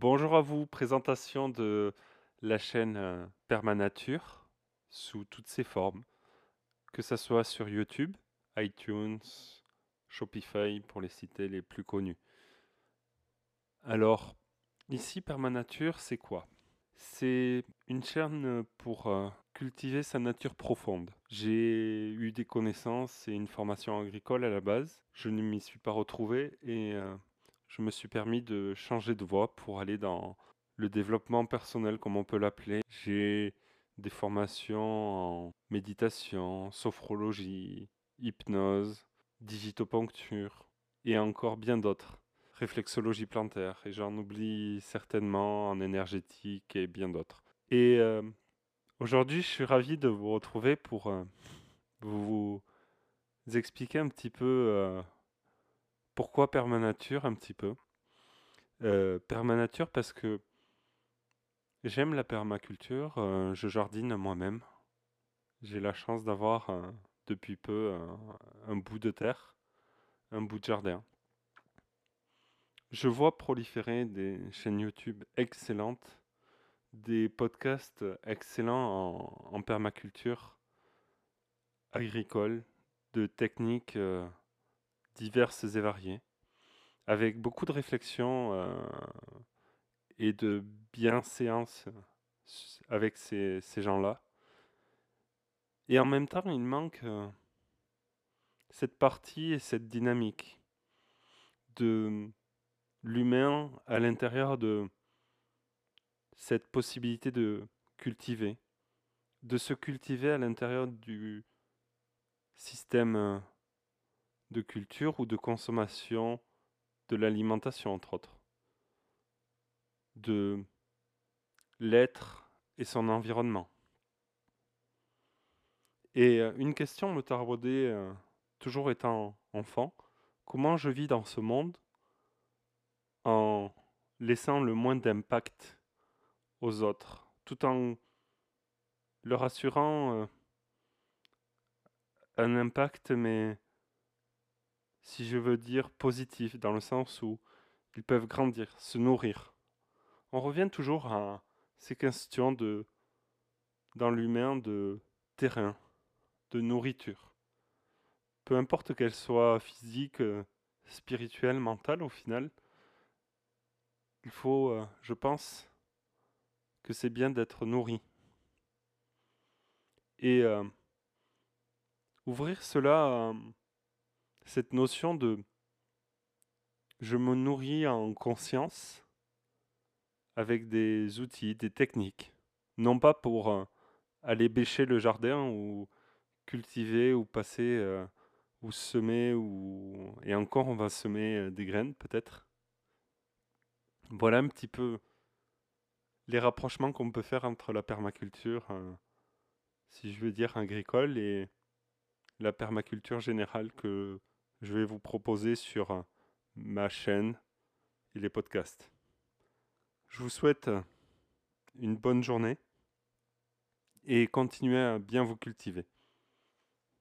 Bonjour à vous, présentation de la chaîne euh, Permanature sous toutes ses formes, que ce soit sur YouTube, iTunes, Shopify pour les citer les plus connus. Alors, ici Permanature, c'est quoi? C'est une chaîne pour euh, cultiver sa nature profonde. J'ai eu des connaissances et une formation agricole à la base. Je ne m'y suis pas retrouvé et euh, je me suis permis de changer de voie pour aller dans le développement personnel, comme on peut l'appeler. J'ai des formations en méditation, sophrologie, hypnose, digitoponcture et encore bien d'autres. Réflexologie plantaire, et j'en oublie certainement en énergétique et bien d'autres. Et euh, aujourd'hui, je suis ravi de vous retrouver pour euh, vous expliquer un petit peu euh, pourquoi permanature un petit peu? permanature parce que j'aime la permaculture, je jardine moi-même. J'ai la chance d'avoir depuis peu un bout de terre, un bout de jardin. Je vois proliférer des chaînes YouTube excellentes, des podcasts excellents en, permaculture agricole, de techniques euh, diverses et variées, avec beaucoup de réflexion euh, et de bienséance avec ces, gens-là. Et en même temps, il manque euh, cette partie et cette dynamique de l'humain à l'intérieur de cette possibilité de cultiver, de se cultiver à l'intérieur du système euh, de culture ou de consommation de l'alimentation, entre autres, de l'être et son environnement. Et euh, une question me taraudait, euh, toujours étant enfant, comment je vis dans ce monde en laissant le moins d'impact aux autres, tout en leur assurant euh, un impact, mais si je veux dire positif, dans le sens où ils peuvent grandir, se nourrir. On revient toujours à ces questions de, dans l'humain, de terrain, de nourriture. Peu importe qu'elle soit physique, euh, spirituelle, mentale, au final, il faut, euh, je pense, que c'est bien d'être nourri. Et euh, ouvrir cela, cette notion de je me nourris en conscience avec des outils, des techniques, non pas pour euh, aller bêcher le jardin ou cultiver ou passer ou semer ou et encore on va semer des graines peut-être. Voilà un petit peu les rapprochements qu'on peut faire entre la permaculture, euh, si je veux dire agricole, et la permaculture générale que je vais vous proposer sur euh, ma chaîne et les podcasts. Je vous souhaite une bonne journée et continuez à bien vous cultiver.